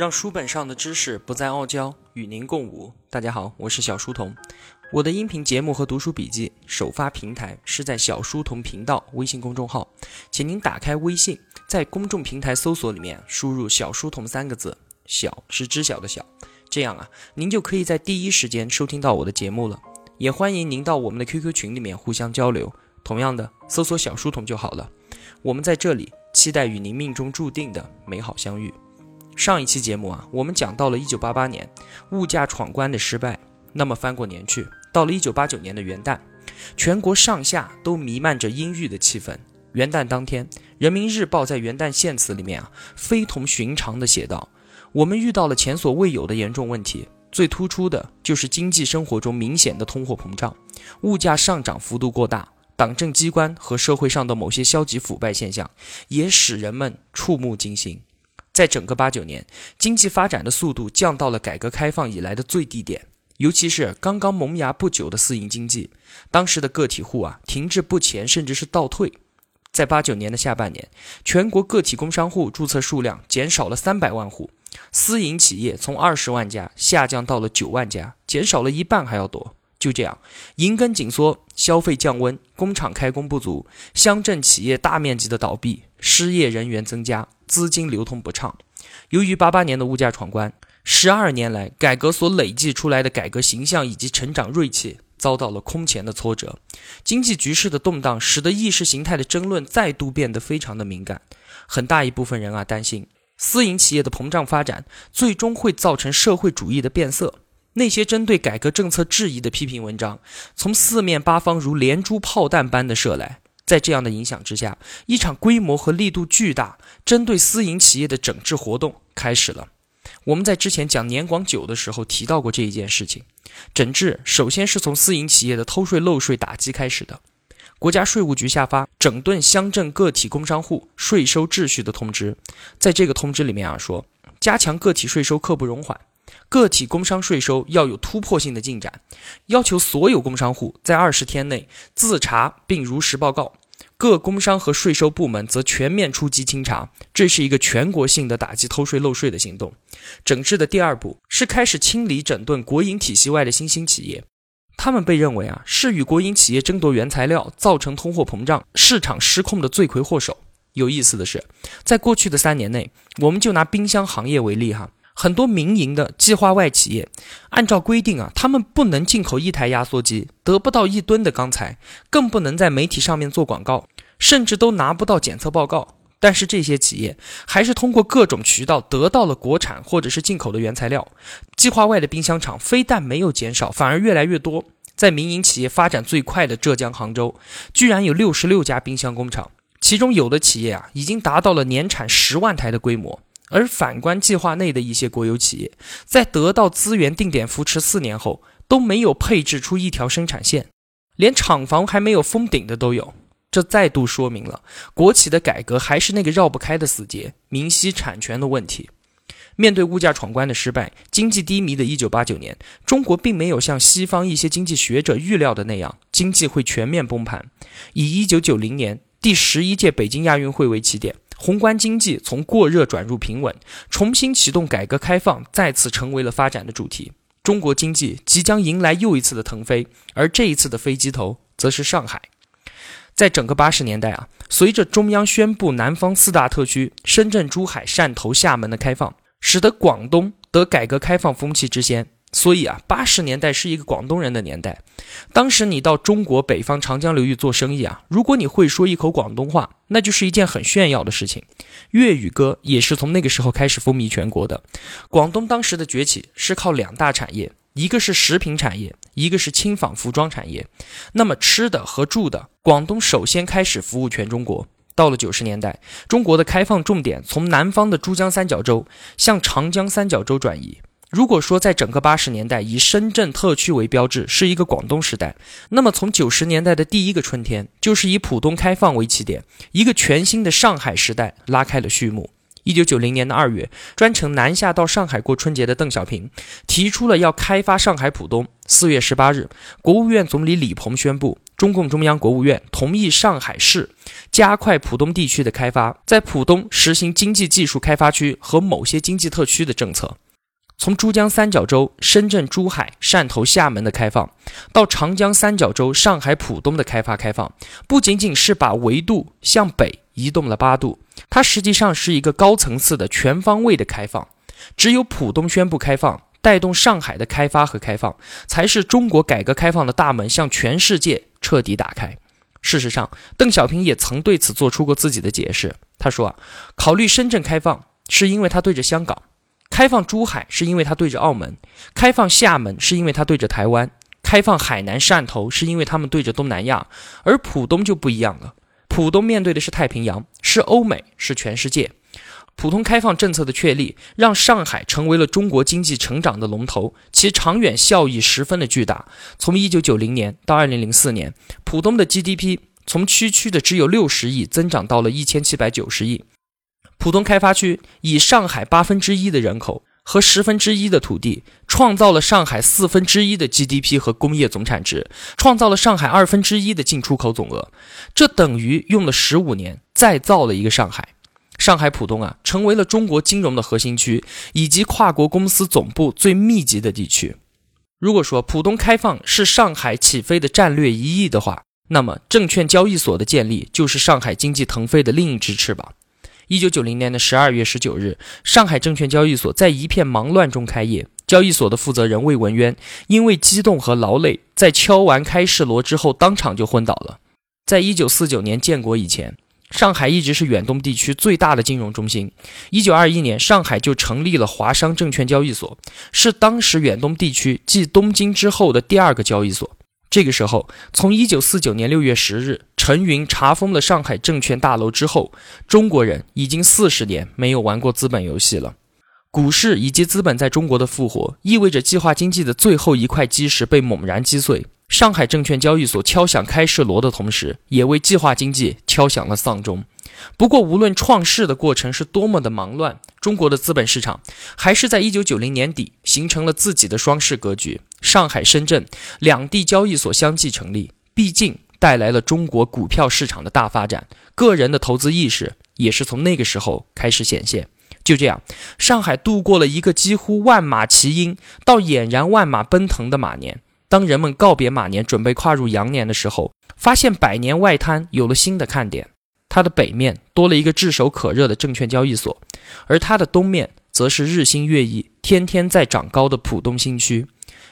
让书本上的知识不再傲娇，与您共舞。大家好，我是小书童。我的音频节目和读书笔记首发平台是在小书童频道微信公众号，请您打开微信，在公众平台搜索里面输入“小书童”三个字，小是知晓的小，这样啊，您就可以在第一时间收听到我的节目了。也欢迎您到我们的 QQ 群里面互相交流。同样的，搜索“小书童”就好了。我们在这里期待与您命中注定的美好相遇。上一期节目啊，我们讲到了1988年物价闯关的失败。那么翻过年去，到了1989年的元旦，全国上下都弥漫着阴郁的气氛。元旦当天，《人民日报》在元旦献词里面啊，非同寻常的写道：“我们遇到了前所未有的严重问题，最突出的就是经济生活中明显的通货膨胀，物价上涨幅度过大，党政机关和社会上的某些消极腐败现象，也使人们触目惊心。”在整个八九年，经济发展的速度降到了改革开放以来的最低点，尤其是刚刚萌芽不久的私营经济，当时的个体户啊停滞不前，甚至是倒退。在八九年的下半年，全国个体工商户注册数量减少了三百万户，私营企业从二十万家下降到了九万家，减少了一半还要多。就这样，银根紧缩，消费降温，工厂开工不足，乡镇企业大面积的倒闭，失业人员增加，资金流通不畅。由于八八年的物价闯关，十二年来改革所累计出来的改革形象以及成长锐气遭到了空前的挫折。经济局势的动荡，使得意识形态的争论再度变得非常的敏感。很大一部分人啊，担心私营企业的膨胀发展，最终会造成社会主义的变色。那些针对改革政策质疑的批评文章，从四面八方如连珠炮弹般的射来。在这样的影响之下，一场规模和力度巨大、针对私营企业的整治活动开始了。我们在之前讲年广九的时候提到过这一件事情。整治首先是从私营企业的偷税漏税打击开始的。国家税务局下发整顿乡镇个体工商户税收秩序的通知，在这个通知里面啊说，加强个体税收刻不容缓。个体工商税收要有突破性的进展，要求所有工商户在二十天内自查并如实报告，各工商和税收部门则全面出击清查。这是一个全国性的打击偷税漏税的行动。整治的第二步是开始清理整顿国营体系外的新兴企业，他们被认为啊是与国营企业争夺原材料、造成通货膨胀、市场失控的罪魁祸首。有意思的是，在过去的三年内，我们就拿冰箱行业为例哈。很多民营的计划外企业，按照规定啊，他们不能进口一台压缩机，得不到一吨的钢材，更不能在媒体上面做广告，甚至都拿不到检测报告。但是这些企业还是通过各种渠道得到了国产或者是进口的原材料。计划外的冰箱厂非但没有减少，反而越来越多。在民营企业发展最快的浙江杭州，居然有六十六家冰箱工厂，其中有的企业啊，已经达到了年产十万台的规模。而反观计划内的一些国有企业，在得到资源定点扶持四年后，都没有配置出一条生产线，连厂房还没有封顶的都有。这再度说明了国企的改革还是那个绕不开的死结——明晰产权的问题。面对物价闯关的失败，经济低迷的1989年，中国并没有像西方一些经济学者预料的那样，经济会全面崩盘。以1990年第十一届北京亚运会为起点。宏观经济从过热转入平稳，重新启动改革开放再次成为了发展的主题。中国经济即将迎来又一次的腾飞，而这一次的飞机头则是上海。在整个八十年代啊，随着中央宣布南方四大特区——深圳、珠海、汕头、厦门的开放，使得广东得改革开放风气之先。所以啊，八十年代是一个广东人的年代。当时你到中国北方长江流域做生意啊，如果你会说一口广东话，那就是一件很炫耀的事情。粤语歌也是从那个时候开始风靡全国的。广东当时的崛起是靠两大产业，一个是食品产业，一个是轻纺服装产业。那么吃的和住的，广东首先开始服务全中国。到了九十年代，中国的开放重点从南方的珠江三角洲向长江三角洲转移。如果说在整个八十年代以深圳特区为标志是一个广东时代，那么从九十年代的第一个春天就是以浦东开放为起点，一个全新的上海时代拉开了序幕。一九九零年的二月，专程南下到上海过春节的邓小平提出了要开发上海浦东。四月十八日，国务院总理李鹏宣布。中共中央、国务院同意上海市加快浦东地区的开发，在浦东实行经济技术开发区和某些经济特区的政策。从珠江三角洲深圳、珠海、汕头、厦门的开放，到长江三角洲上海、浦东的开发开放，不仅仅是把维度向北移动了八度，它实际上是一个高层次的全方位的开放。只有浦东宣布开放，带动上海的开发和开放，才是中国改革开放的大门向全世界彻底打开。事实上，邓小平也曾对此做出过自己的解释。他说啊，考虑深圳开放，是因为他对着香港。开放珠海是因为它对着澳门，开放厦门是因为它对着台湾，开放海南、汕头是因为他们对着东南亚，而浦东就不一样了。浦东面对的是太平洋，是欧美，是全世界。普通开放政策的确立，让上海成为了中国经济成长的龙头，其长远效益十分的巨大。从一九九零年到二零零四年，浦东的 GDP 从区区的只有六十亿，增长到了一千七百九十亿。浦东开发区以上海八分之一的人口和十分之一的土地，创造了上海四分之一的 GDP 和工业总产值，创造了上海二分之一的进出口总额。这等于用了十五年再造了一个上海。上海浦东啊，成为了中国金融的核心区，以及跨国公司总部最密集的地区。如果说浦东开放是上海起飞的战略一翼的话，那么证券交易所的建立就是上海经济腾飞的另一只翅膀。一九九零年的十二月十九日，上海证券交易所在一片忙乱中开业。交易所的负责人魏文渊因为激动和劳累，在敲完开市锣之后，当场就昏倒了。在一九四九年建国以前，上海一直是远东地区最大的金融中心。一九二一年，上海就成立了华商证券交易所，是当时远东地区继东京之后的第二个交易所。这个时候，从一九四九年六月十日陈云查封了上海证券大楼之后，中国人已经四十年没有玩过资本游戏了。股市以及资本在中国的复活，意味着计划经济的最后一块基石被猛然击碎。上海证券交易所敲响开市锣的同时，也为计划经济敲响了丧钟。不过，无论创世的过程是多么的忙乱，中国的资本市场还是在一九九零年底形成了自己的双市格局。上海、深圳两地交易所相继成立，毕竟带来了中国股票市场的大发展，个人的投资意识也是从那个时候开始显现。就这样，上海度过了一个几乎万马齐喑到俨然万马奔腾的马年。当人们告别马年，准备跨入羊年的时候，发现百年外滩有了新的看点。它的北面多了一个炙手可热的证券交易所，而它的东面则是日新月异、天天在长高的浦东新区。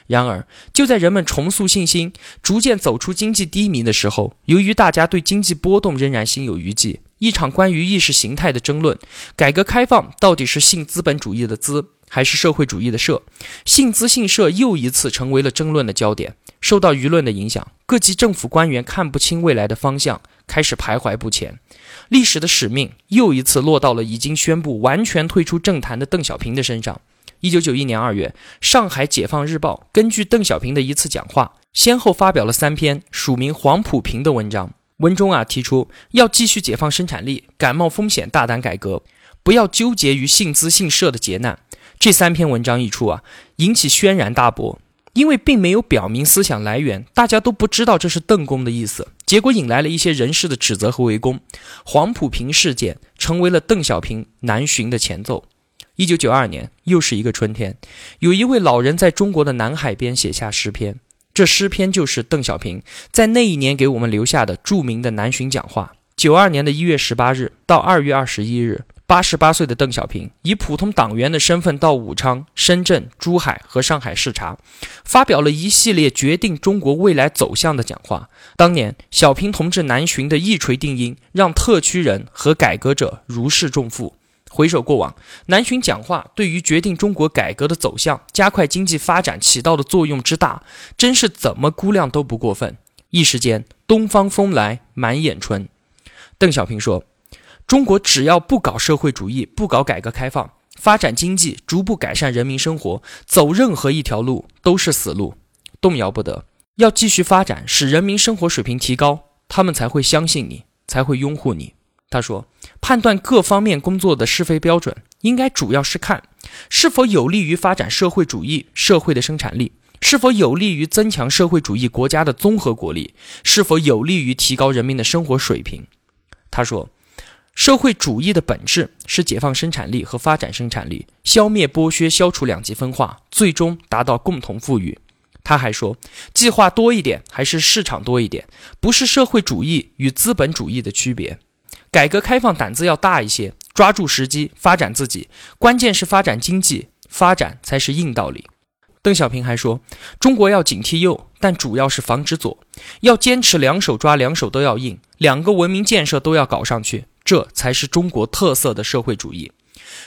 然而，就在人们重塑信心、逐渐走出经济低迷的时候，由于大家对经济波动仍然心有余悸，一场关于意识形态的争论——改革开放到底是信资本主义的资，还是社会主义的社？信资信社又一次成为了争论的焦点。受到舆论的影响，各级政府官员看不清未来的方向，开始徘徊不前。历史的使命又一次落到了已经宣布完全退出政坛的邓小平的身上。一九九一年二月，上海解放日报根据邓小平的一次讲话，先后发表了三篇署名黄埔平的文章。文中啊提出要继续解放生产力，敢冒风险，大胆改革，不要纠结于姓资姓社的劫难。这三篇文章一出啊，引起轩然大波。因为并没有表明思想来源，大家都不知道这是邓公的意思，结果引来了一些人士的指责和围攻。黄埔平事件成为了邓小平南巡的前奏。一九九二年，又是一个春天，有一位老人在中国的南海边写下诗篇，这诗篇就是邓小平在那一年给我们留下的著名的南巡讲话。九二年的一月十八日到二月二十一日。八十八岁的邓小平以普通党员的身份到武昌、深圳、珠海和上海视察，发表了一系列决定中国未来走向的讲话。当年小平同志南巡的一锤定音，让特区人和改革者如释重负。回首过往，南巡讲话对于决定中国改革的走向、加快经济发展起到的作用之大，真是怎么估量都不过分。一时间，东方风来满眼春。邓小平说。中国只要不搞社会主义，不搞改革开放，发展经济，逐步改善人民生活，走任何一条路都是死路，动摇不得。要继续发展，使人民生活水平提高，他们才会相信你，才会拥护你。他说，判断各方面工作的是非标准，应该主要是看是否有利于发展社会主义社会的生产力，是否有利于增强社会主义国家的综合国力？是否有利于提高人民的生活水平？他说，社会主义的本质是解放生产力和发展生产力，消灭剥削，消除两极分化，最终达到共同富裕。他还说，计划多一点还是市场多一点，不是社会主义与资本主义的区别。改革开放胆子要大一些，抓住时机发展自己，关键是发展经济，发展才是硬道理。邓小平还说，中国要警惕右，但主要是防止左，要坚持两手抓，两手都要硬，两个文明建设都要搞上去，这才是中国特色的社会主义。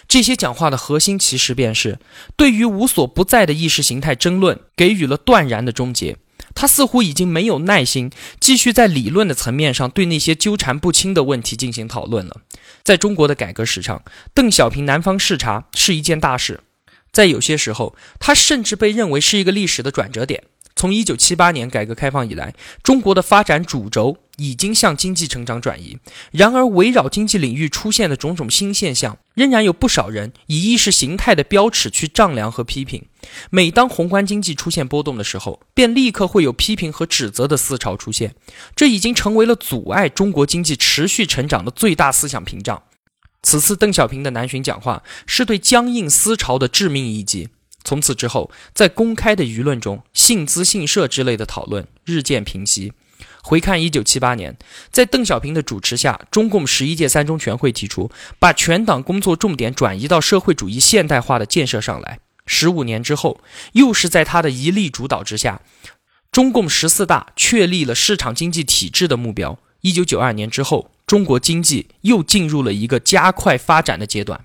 这些讲话的核心其实便是对于无所不在的意识形态争论给予了断然的终结。他似乎已经没有耐心继续在理论的层面上对那些纠缠不清的问题进行讨论了。在中国的改革史上，邓小平南方视察是一件大事，在有些时候，他甚至被认为是一个历史的转折点。从一九七八年改革开放以来，中国的发展主轴已经向经济成长转移。然而，围绕经济领域出现的种种新现象，仍然有不少人以意识形态的标尺去丈量和批评。每当宏观经济出现波动的时候，便立刻会有批评和指责的思潮出现。这已经成为了阻碍中国经济持续成长的最大思想屏障。此次邓小平的南巡讲话，是对僵硬思潮的致命一击。从此之后，在公开的舆论中，信资信社之类的讨论日渐平息。回看一九七八年，在邓小平的主持下，中共十一届三中全会提出把全党工作重点转移到社会主义现代化的建设上来。十五年之后，又是在他的一力主导之下，中共十四大确立了市场经济体制的目标。一九九二年之后，中国经济又进入了一个加快发展的阶段。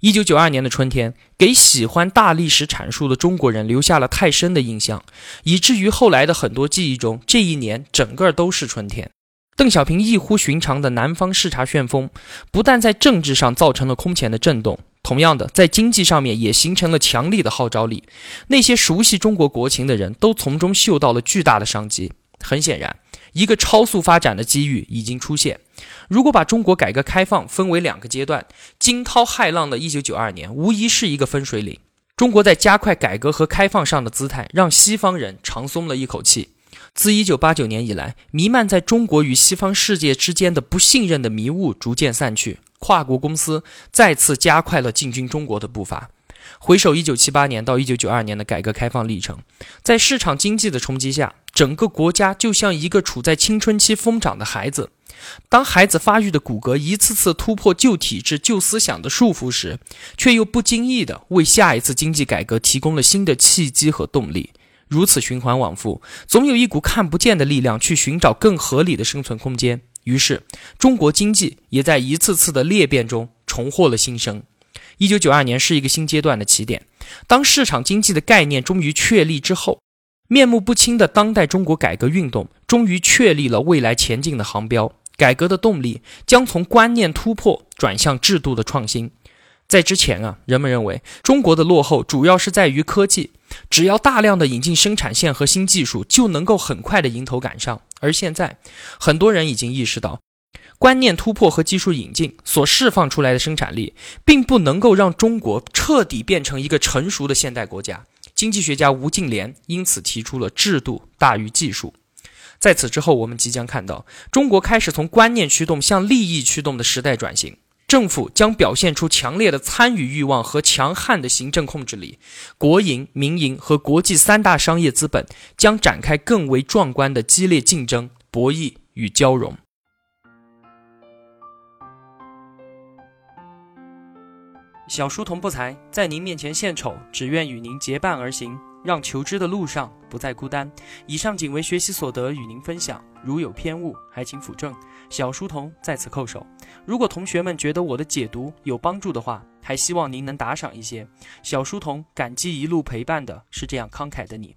一九九二年的春天，给喜欢大历史阐述的中国人留下了太深的印象，以至于后来的很多记忆中，这一年整个都是春天。邓小平异乎寻常的南方视察旋风，不但在政治上造成了空前的震动，同样的，在经济上面也形成了强力的号召力。那些熟悉中国国情的人都从中嗅到了巨大的商机。很显然。一个超速发展的机遇已经出现。如果把中国改革开放分为两个阶段，惊涛骇浪的1992年无疑是一个分水岭。中国在加快改革和开放上的姿态，让西方人长松了一口气。自1989年以来，弥漫在中国与西方世界之间的不信任的迷雾逐渐散去，跨国公司再次加快了进军中国的步伐。回首1978年到1992年的改革开放历程，在市场经济的冲击下。整个国家就像一个处在青春期疯长的孩子，当孩子发育的骨骼一次次突破旧体制、旧思想的束缚时，却又不经意地为下一次经济改革提供了新的契机和动力。如此循环往复，总有一股看不见的力量去寻找更合理的生存空间。于是，中国经济也在一次次的裂变中重获了新生。一九九二年是一个新阶段的起点，当市场经济的概念终于确立之后。面目不清的当代中国改革运动终于确立了未来前进的航标，改革的动力将从观念突破转向制度的创新。在之前啊，人们认为中国的落后主要是在于科技，只要大量的引进生产线和新技术，就能够很快的迎头赶上。而现在，很多人已经意识到，观念突破和技术引进所释放出来的生产力，并不能够让中国彻底变成一个成熟的现代国家。经济学家吴敬琏因此提出了制度大于技术。在此之后，我们即将看到中国开始从观念驱动向利益驱动的时代转型。政府将表现出强烈的参与欲望和强悍的行政控制力，国营、民营和国际三大商业资本将展开更为壮观的激烈竞争、博弈与交融。小书童不才，在您面前献丑，只愿与您结伴而行，让求知的路上不再孤单。以上仅为学习所得，与您分享，如有偏误，还请斧正。小书童在此叩首。如果同学们觉得我的解读有帮助的话，还希望您能打赏一些。小书童感激一路陪伴的是这样慷慨的你。